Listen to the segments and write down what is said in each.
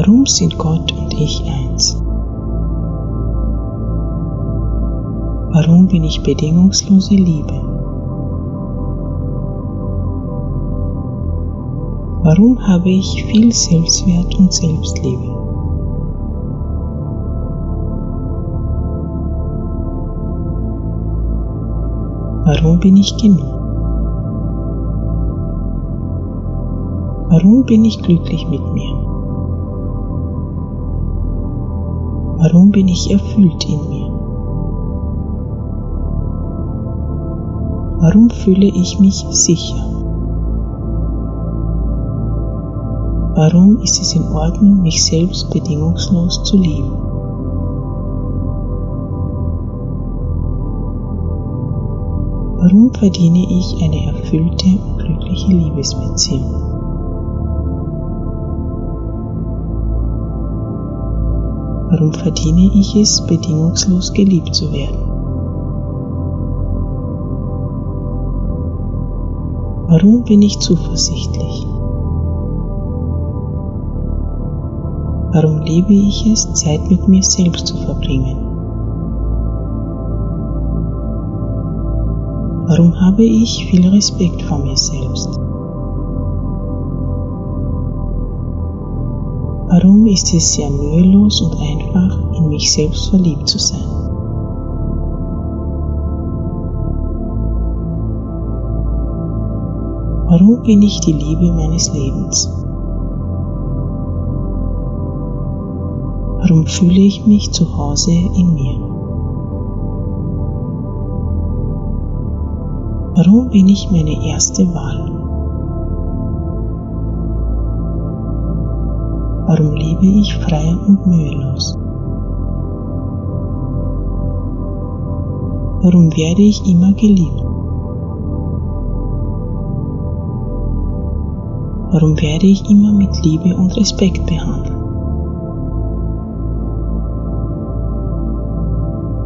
Warum sind Gott und ich eins? Warum bin ich bedingungslose Liebe? Warum habe ich viel Selbstwert und Selbstliebe? Warum bin ich genug? Warum bin ich glücklich mit mir? Warum bin ich erfüllt in mir? Warum fühle ich mich sicher? Warum ist es in Ordnung, mich selbst bedingungslos zu lieben? Warum verdiene ich eine erfüllte und glückliche Liebesbeziehung? Warum verdiene ich es, bedingungslos geliebt zu werden? Warum bin ich zuversichtlich? Warum liebe ich es, Zeit mit mir selbst zu verbringen? Warum habe ich viel Respekt vor mir selbst? Warum ist es sehr mühelos und einfach, in mich selbst verliebt zu sein? Warum bin ich die Liebe meines Lebens? Warum fühle ich mich zu Hause in mir? Warum bin ich meine erste Wahl? Warum lebe ich frei und mühelos? Warum werde ich immer geliebt? Warum werde ich immer mit Liebe und Respekt behandelt?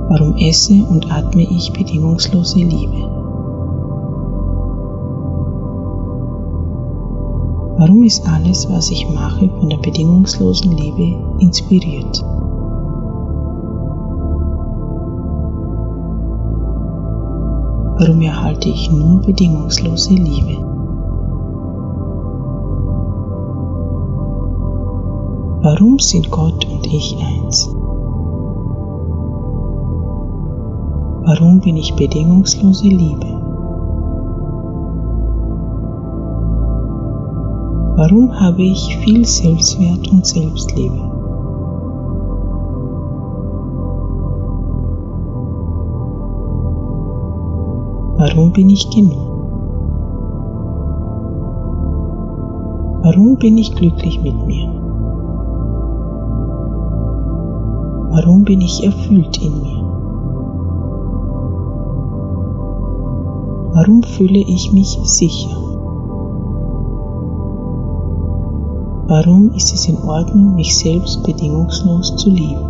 Warum esse und atme ich bedingungslose Liebe? Warum ist alles, was ich mache, von der bedingungslosen Liebe inspiriert? Warum erhalte ich nur bedingungslose Liebe? Warum sind Gott und ich eins? Warum bin ich bedingungslose Liebe? Warum habe ich viel Selbstwert und Selbstliebe? Warum bin ich genug? Warum bin ich glücklich mit mir? Warum bin ich erfüllt in mir? Warum fühle ich mich sicher? Warum ist es in Ordnung, mich selbst bedingungslos zu lieben?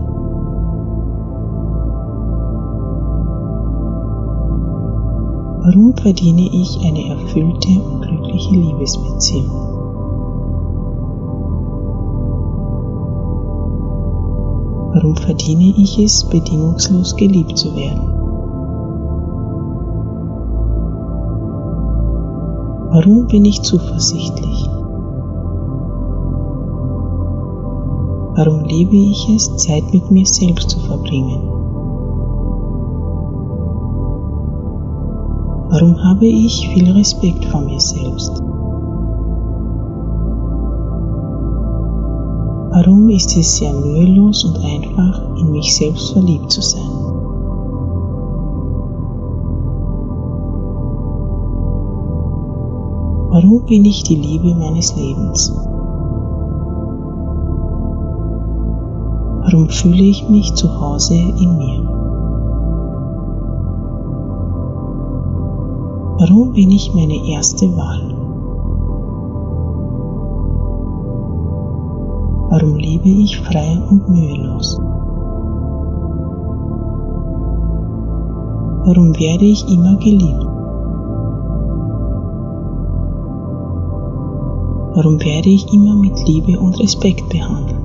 Warum verdiene ich eine erfüllte und glückliche Liebesbeziehung? Warum verdiene ich es, bedingungslos geliebt zu werden? Warum bin ich zuversichtlich? Warum liebe ich es, Zeit mit mir selbst zu verbringen? Warum habe ich viel Respekt vor mir selbst? Warum ist es sehr mühelos und einfach, in mich selbst verliebt zu sein? Warum bin ich die Liebe meines Lebens? Warum fühle ich mich zu Hause in mir? Warum bin ich meine erste Wahl? Warum lebe ich frei und mühelos? Warum werde ich immer geliebt? Warum werde ich immer mit Liebe und Respekt behandelt?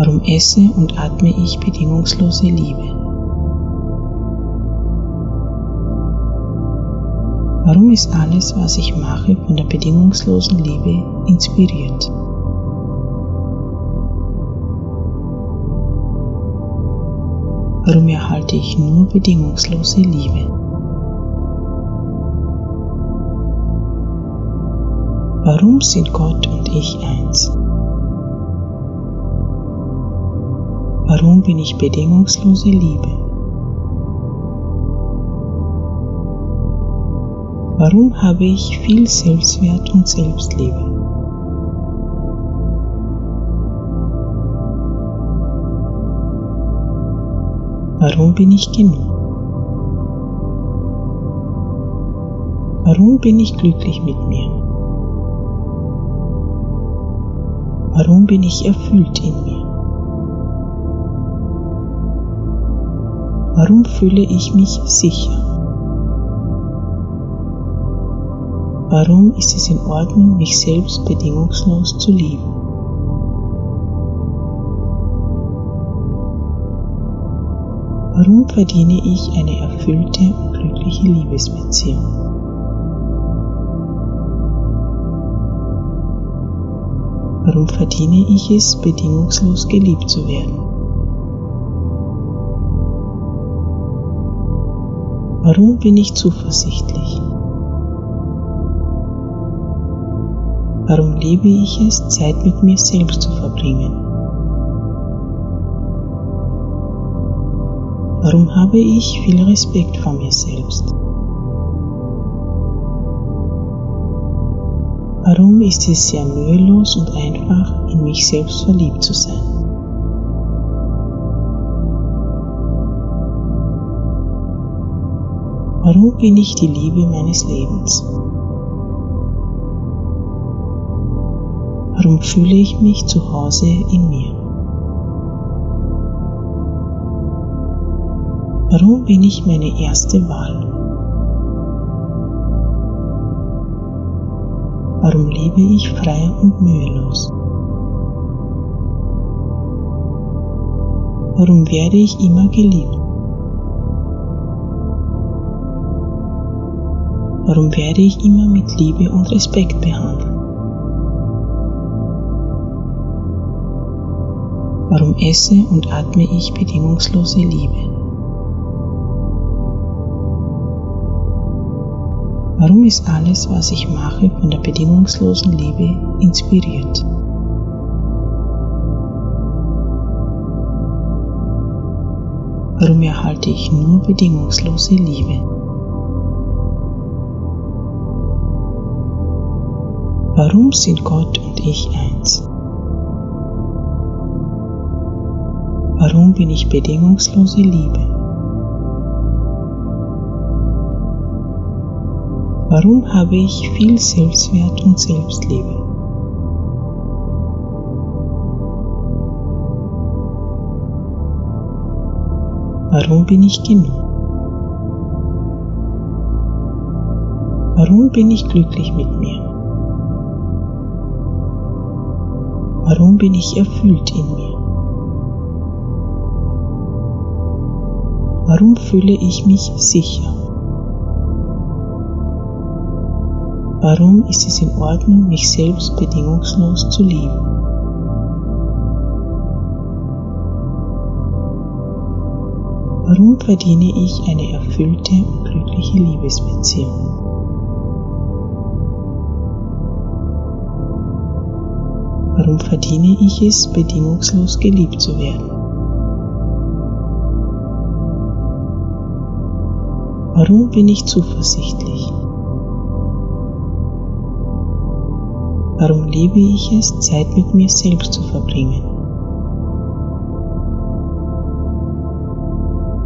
Warum esse und atme ich bedingungslose Liebe? Warum ist alles, was ich mache, von der bedingungslosen Liebe inspiriert? Warum erhalte ich nur bedingungslose Liebe? Warum sind Gott und ich eins? Warum bin ich bedingungslose Liebe? Warum habe ich viel Selbstwert und Selbstliebe? Warum bin ich genug? Warum bin ich glücklich mit mir? Warum bin ich erfüllt in mir? Warum fühle ich mich sicher? Warum ist es in Ordnung, mich selbst bedingungslos zu lieben? Warum verdiene ich eine erfüllte und glückliche Liebesbeziehung? Warum verdiene ich es, bedingungslos geliebt zu werden? Warum bin ich zuversichtlich? Warum liebe ich es, Zeit mit mir selbst zu verbringen? Warum habe ich viel Respekt vor mir selbst? Warum ist es sehr mühelos und einfach, in mich selbst verliebt zu sein? Warum bin ich die Liebe meines Lebens? Warum fühle ich mich zu Hause in mir? Warum bin ich meine erste Wahl? Warum lebe ich frei und mühelos? Warum werde ich immer geliebt? Warum werde ich immer mit Liebe und Respekt behandelt? Warum esse und atme ich bedingungslose Liebe? Warum ist alles, was ich mache, von der bedingungslosen Liebe inspiriert? Warum erhalte ich nur bedingungslose Liebe? Warum sind Gott und ich eins? Warum bin ich bedingungslose Liebe? Warum habe ich viel Selbstwert und Selbstliebe? Warum bin ich genug? Warum bin ich glücklich mit mir? Warum bin ich erfüllt in mir? Warum fühle ich mich sicher? Warum ist es in Ordnung, mich selbst bedingungslos zu lieben? Warum verdiene ich eine erfüllte und glückliche Liebesbeziehung? Warum verdiene ich es, bedingungslos geliebt zu werden? Warum bin ich zuversichtlich? Warum liebe ich es, Zeit mit mir selbst zu verbringen?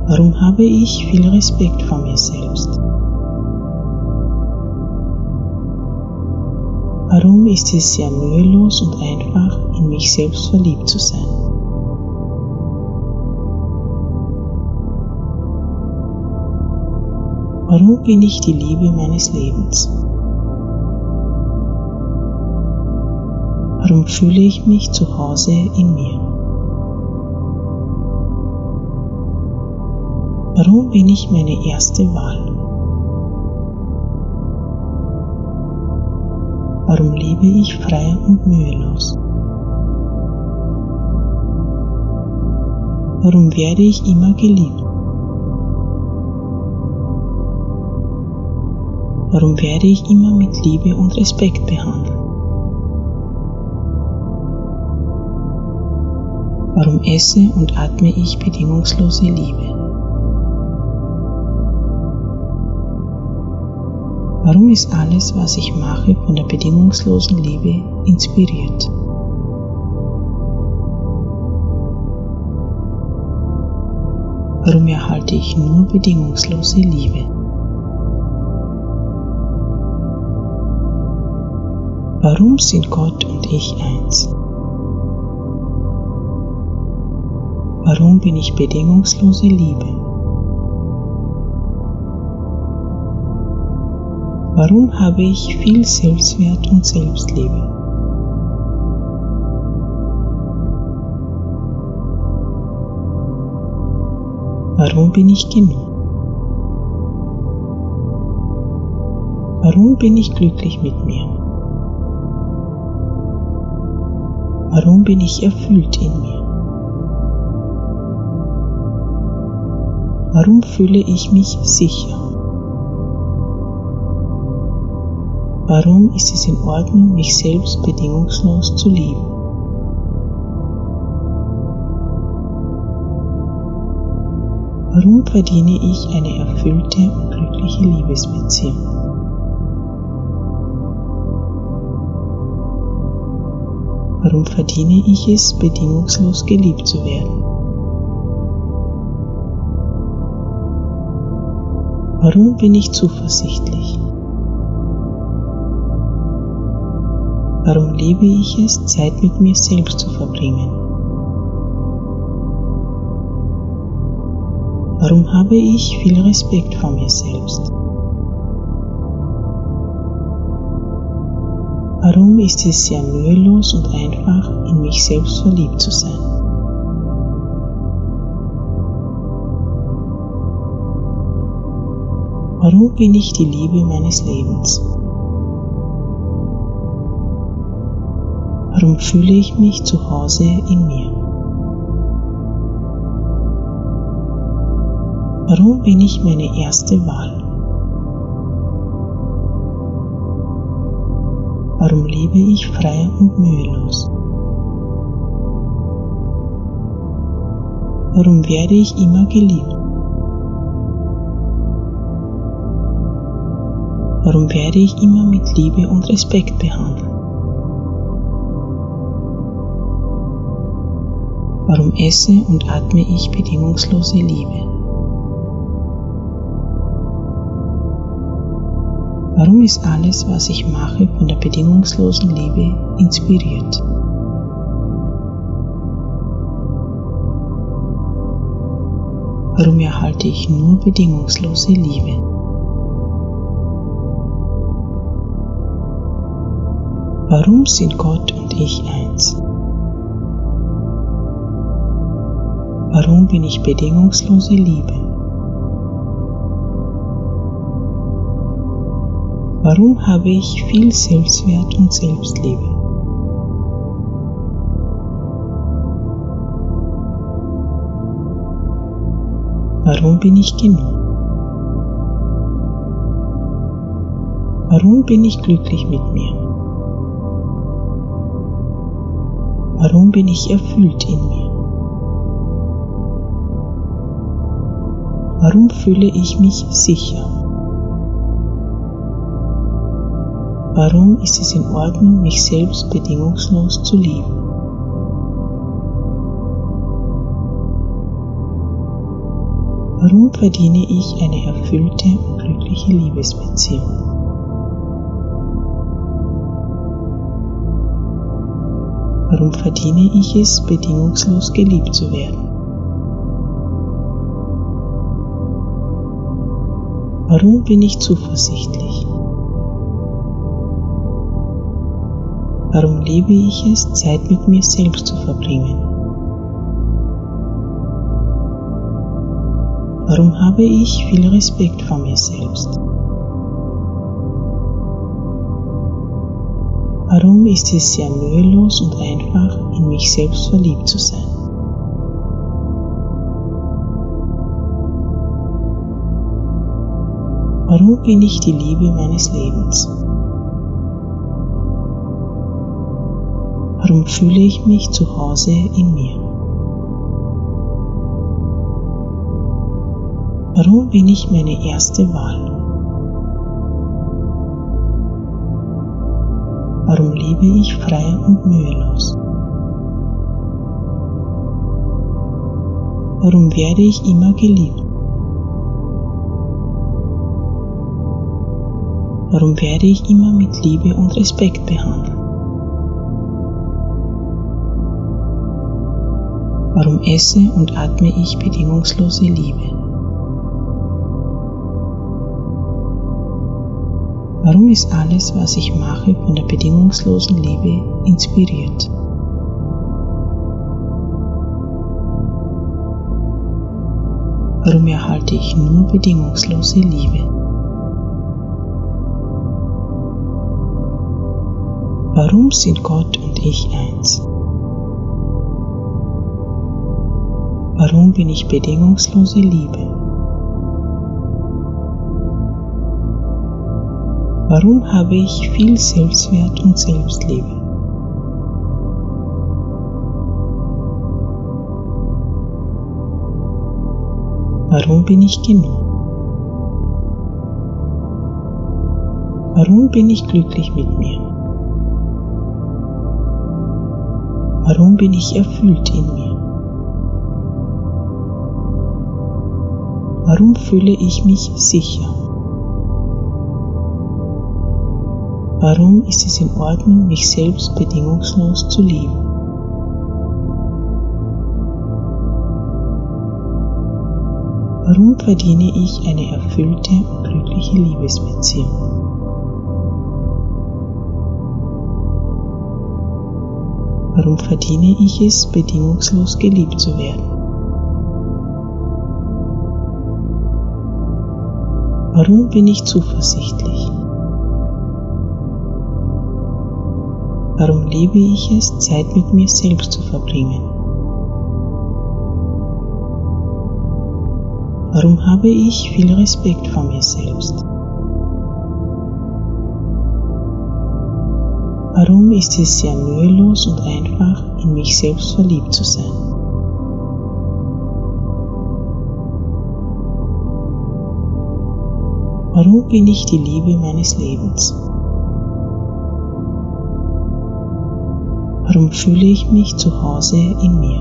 Warum habe ich viel Respekt vor mir selbst? Warum ist es ja mühelos und einfach, in mich selbst verliebt zu sein? Warum bin ich die Liebe meines Lebens? Warum fühle ich mich zu Hause in mir? Warum bin ich meine erste Wahl? Warum lebe ich frei und mühelos? Warum werde ich immer geliebt? Warum werde ich immer mit Liebe und Respekt behandelt? Warum esse und atme ich bedingungslose Liebe? Warum ist alles, was ich mache, von der bedingungslosen Liebe inspiriert? Warum erhalte ich nur bedingungslose Liebe? Warum sind Gott und ich eins? Warum bin ich bedingungslose Liebe? Warum habe ich viel Selbstwert und Selbstliebe? Warum bin ich genug? Warum bin ich glücklich mit mir? Warum bin ich erfüllt in mir? Warum fühle ich mich sicher? Warum ist es in Ordnung, mich selbst bedingungslos zu lieben? Warum verdiene ich eine erfüllte und glückliche Liebesbeziehung? Warum verdiene ich es, bedingungslos geliebt zu werden? Warum bin ich zuversichtlich? Warum liebe ich es, Zeit mit mir selbst zu verbringen? Warum habe ich viel Respekt vor mir selbst? Warum ist es sehr mühelos und einfach, in mich selbst verliebt zu sein? Warum bin ich die Liebe meines Lebens? Warum fühle ich mich zu Hause in mir? Warum bin ich meine erste Wahl? Warum lebe ich frei und mühelos? Warum werde ich immer geliebt? Warum werde ich immer mit Liebe und Respekt behandelt? Warum esse und atme ich bedingungslose Liebe? Warum ist alles, was ich mache, von der bedingungslosen Liebe inspiriert? Warum erhalte ich nur bedingungslose Liebe? Warum sind Gott und ich eins? Warum bin ich bedingungslose Liebe? Warum habe ich viel Selbstwert und Selbstliebe? Warum bin ich genug? Warum bin ich glücklich mit mir? Warum bin ich erfüllt in mir? Warum fühle ich mich sicher? Warum ist es in Ordnung, mich selbst bedingungslos zu lieben? Warum verdiene ich eine erfüllte und glückliche Liebesbeziehung? Warum verdiene ich es, bedingungslos geliebt zu werden? Warum bin ich zuversichtlich? Warum liebe ich es, Zeit mit mir selbst zu verbringen? Warum habe ich viel Respekt vor mir selbst? Warum ist es sehr mühelos und einfach, in mich selbst verliebt zu sein? Warum bin ich die Liebe meines Lebens? Warum fühle ich mich zu Hause in mir? Warum bin ich meine erste Wahl? Warum lebe ich frei und mühelos? Warum werde ich immer geliebt? Warum werde ich immer mit Liebe und Respekt behandelt? Warum esse und atme ich bedingungslose Liebe? Warum ist alles, was ich mache, von der bedingungslosen Liebe inspiriert? Warum erhalte ich nur bedingungslose Liebe? Warum sind Gott und ich eins? Warum bin ich bedingungslose Liebe? Warum habe ich viel Selbstwert und Selbstliebe? Warum bin ich genug? Warum bin ich glücklich mit mir? Warum bin ich erfüllt in mir? Warum fühle ich mich sicher? Warum ist es in Ordnung, mich selbst bedingungslos zu lieben? Warum verdiene ich eine erfüllte und glückliche Liebesbeziehung? Warum verdiene ich es, bedingungslos geliebt zu werden? Warum bin ich zuversichtlich? Warum liebe ich es, Zeit mit mir selbst zu verbringen? Warum habe ich viel Respekt vor mir selbst? Warum ist es sehr mühelos und einfach, in mich selbst verliebt zu sein? Warum bin ich die Liebe meines Lebens? Warum fühle ich mich zu Hause in mir?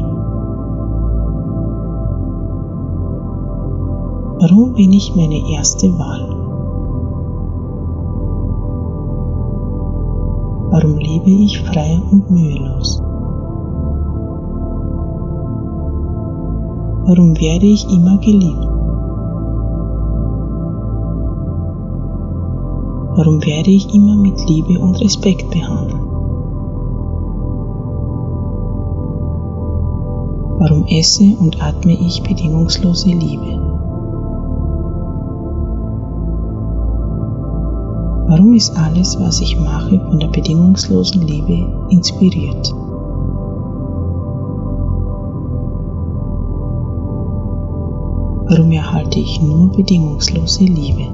Warum bin ich meine erste Wahl? Warum lebe ich frei und mühelos? Warum werde ich immer geliebt? Warum werde ich immer mit Liebe und Respekt behandelt? Warum esse und atme ich bedingungslose Liebe? Warum ist alles, was ich mache, von der bedingungslosen Liebe inspiriert? Warum erhalte ich nur bedingungslose Liebe?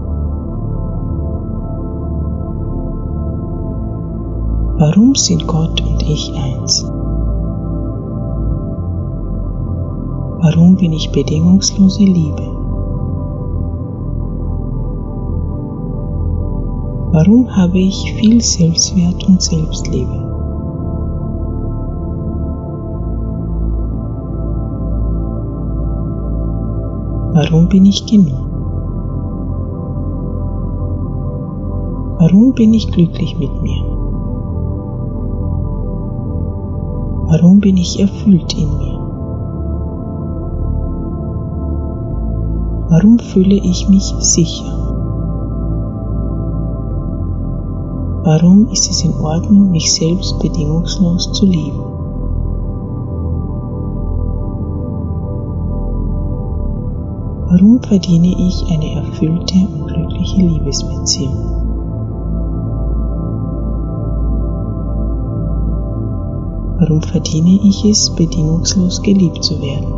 Warum sind Gott und ich eins? Warum bin ich bedingungslose Liebe? Warum habe ich viel Selbstwert und Selbstliebe? Warum bin ich genug? Warum bin ich glücklich mit mir? Warum bin ich erfüllt in mir? Warum fühle ich mich sicher? Warum ist es in Ordnung, mich selbst bedingungslos zu lieben? Warum verdiene ich eine erfüllte und glückliche Liebesbeziehung? Warum verdiene ich es, bedingungslos geliebt zu werden?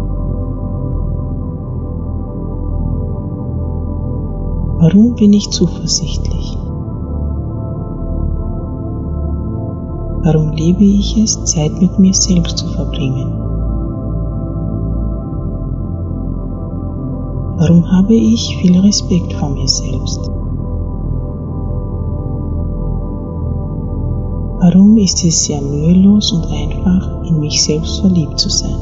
Warum bin ich zuversichtlich? Warum liebe ich es, Zeit mit mir selbst zu verbringen? Warum habe ich viel Respekt vor mir selbst? Warum ist es sehr mühelos und einfach, in mich selbst verliebt zu sein?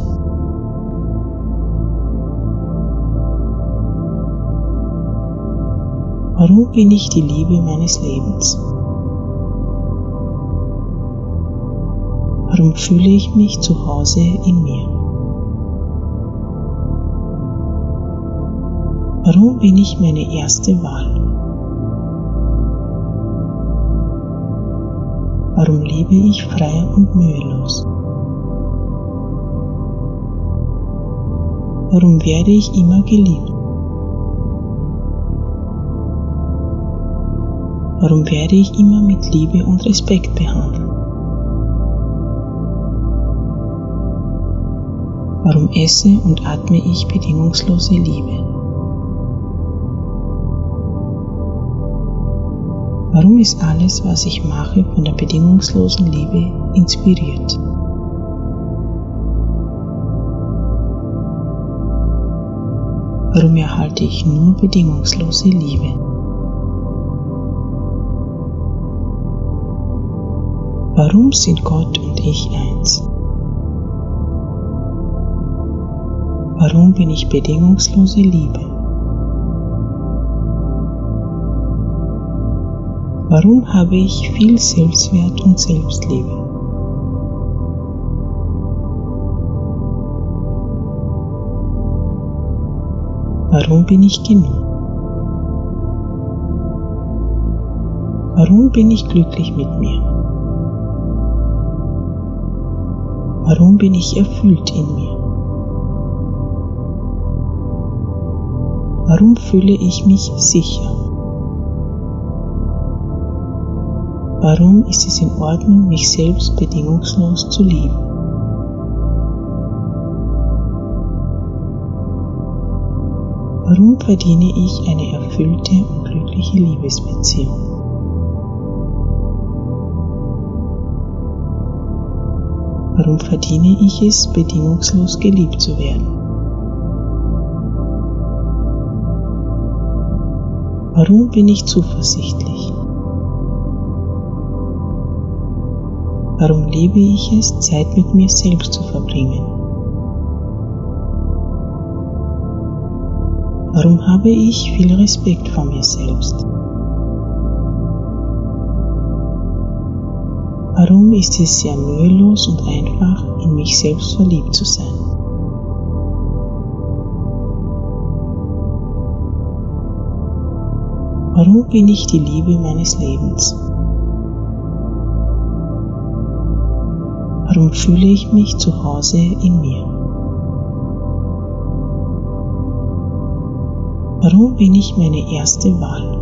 Warum bin ich die Liebe meines Lebens? Warum fühle ich mich zu Hause in mir? Warum bin ich meine erste Wahl? Warum lebe ich frei und mühelos? Warum werde ich immer geliebt? Warum werde ich immer mit Liebe und Respekt behandelt? Warum esse und atme ich bedingungslose Liebe? Warum ist alles, was ich mache, von der bedingungslosen Liebe inspiriert? Warum erhalte ich nur bedingungslose Liebe? Warum sind Gott und ich eins? Warum bin ich bedingungslose Liebe? Warum habe ich viel Selbstwert und Selbstliebe? Warum bin ich genug? Warum bin ich glücklich mit mir? Warum bin ich erfüllt in mir? Warum fühle ich mich sicher? Warum ist es in Ordnung, mich selbst bedingungslos zu lieben? Warum verdiene ich eine erfüllte und glückliche Liebesbeziehung? Warum verdiene ich es, bedingungslos geliebt zu werden? Warum bin ich zuversichtlich? Warum liebe ich es, Zeit mit mir selbst zu verbringen? Warum habe ich viel Respekt vor mir selbst? Warum ist es sehr mühelos und einfach, in mich selbst verliebt zu sein? Warum bin ich die Liebe meines Lebens? Warum fühle ich mich zu Hause in mir? Warum bin ich meine erste Wahl?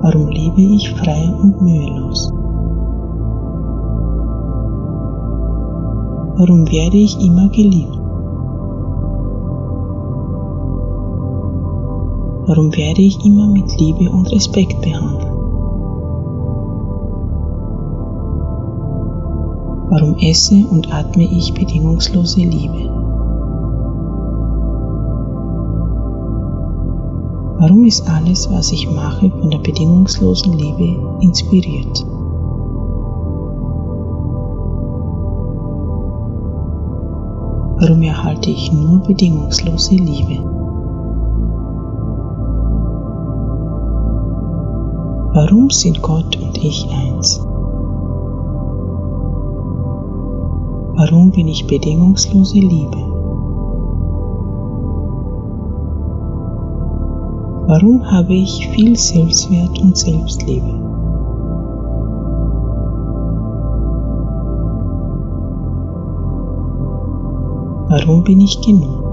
Warum lebe ich frei und mühelos? Warum werde ich immer geliebt? Warum werde ich immer mit Liebe und Respekt behandelt? Warum esse und atme ich bedingungslose Liebe? Warum ist alles, was ich mache, von der bedingungslosen Liebe inspiriert? Warum erhalte ich nur bedingungslose Liebe? Warum sind Gott und ich eins? Warum bin ich bedingungslose Liebe? Warum habe ich viel Selbstwert und Selbstliebe? Warum bin ich genug?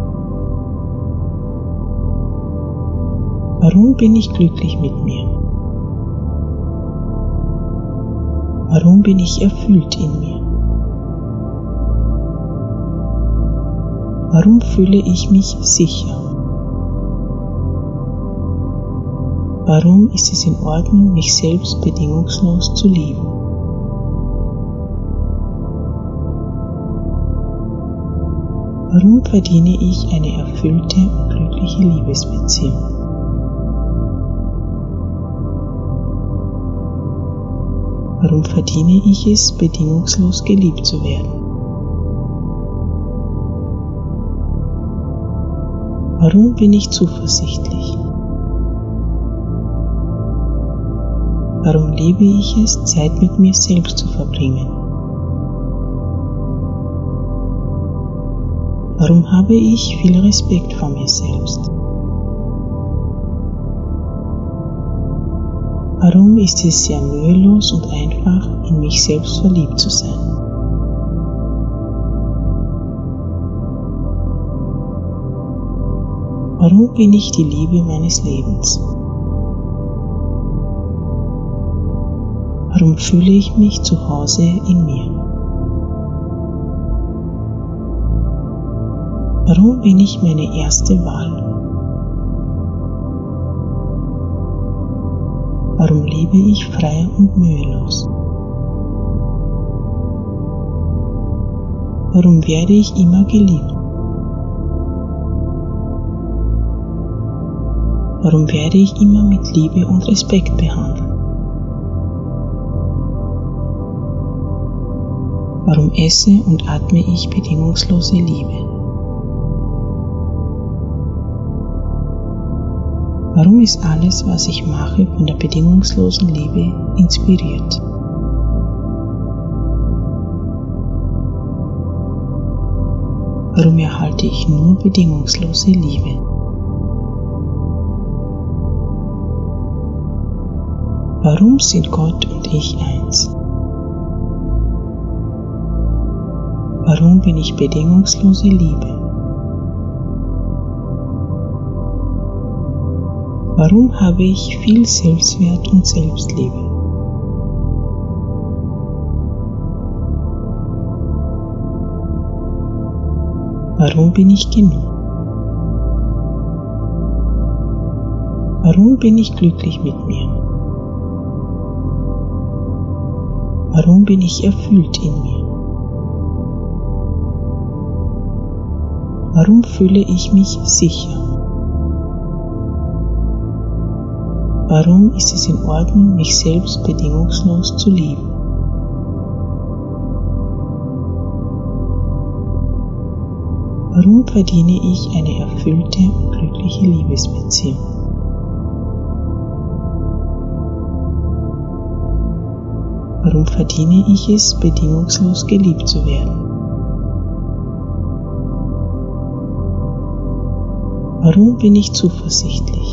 Warum bin ich glücklich mit mir? Warum bin ich erfüllt in mir? Warum fühle ich mich sicher? Warum ist es in Ordnung, mich selbst bedingungslos zu lieben? Warum verdiene ich eine erfüllte und glückliche Liebesbeziehung? Warum verdiene ich es, bedingungslos geliebt zu werden? Warum bin ich zuversichtlich? Warum liebe ich es, Zeit mit mir selbst zu verbringen? Warum habe ich viel Respekt vor mir selbst? Warum ist es sehr mühelos und einfach, in mich selbst verliebt zu sein? Warum bin ich die Liebe meines Lebens? Warum fühle ich mich zu Hause in mir? Warum bin ich meine erste Wahl? Warum lebe ich frei und mühelos? Warum werde ich immer geliebt? Warum werde ich immer mit Liebe und Respekt behandelt? Warum esse und atme ich bedingungslose Liebe? Warum ist alles, was ich mache, von der bedingungslosen Liebe inspiriert? Warum erhalte ich nur bedingungslose Liebe? Warum sind Gott und ich eins? Warum bin ich bedingungslose Liebe? Warum habe ich viel Selbstwert und Selbstliebe? Warum bin ich genug? Warum bin ich glücklich mit mir? Warum bin ich erfüllt in mir? Warum fühle ich mich sicher? Warum ist es in Ordnung, mich selbst bedingungslos zu lieben? Warum verdiene ich eine erfüllte und glückliche Liebesbeziehung? Warum verdiene ich es, bedingungslos geliebt zu werden? Warum bin ich zuversichtlich?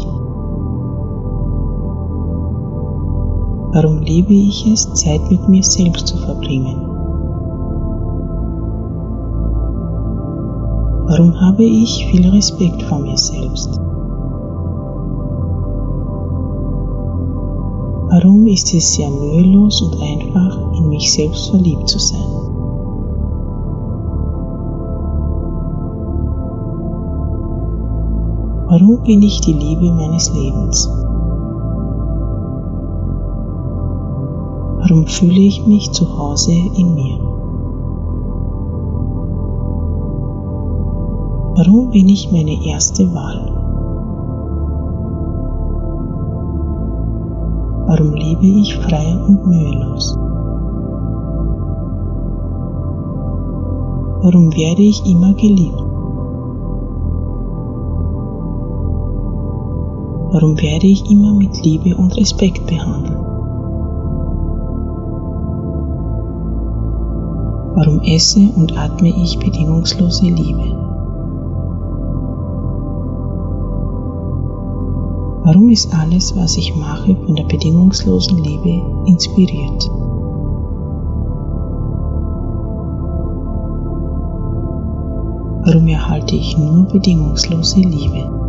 Warum liebe ich es, Zeit mit mir selbst zu verbringen? Warum habe ich viel Respekt vor mir selbst? Warum ist es sehr mühelos und einfach, in mich selbst verliebt zu sein? Warum bin ich die Liebe meines Lebens? Warum fühle ich mich zu Hause in mir? Warum bin ich meine erste Wahl? Warum lebe ich frei und mühelos? Warum werde ich immer geliebt? Warum werde ich immer mit Liebe und Respekt behandelt? Warum esse und atme ich bedingungslose Liebe? Warum ist alles, was ich mache, von der bedingungslosen Liebe inspiriert? Warum erhalte ich nur bedingungslose Liebe?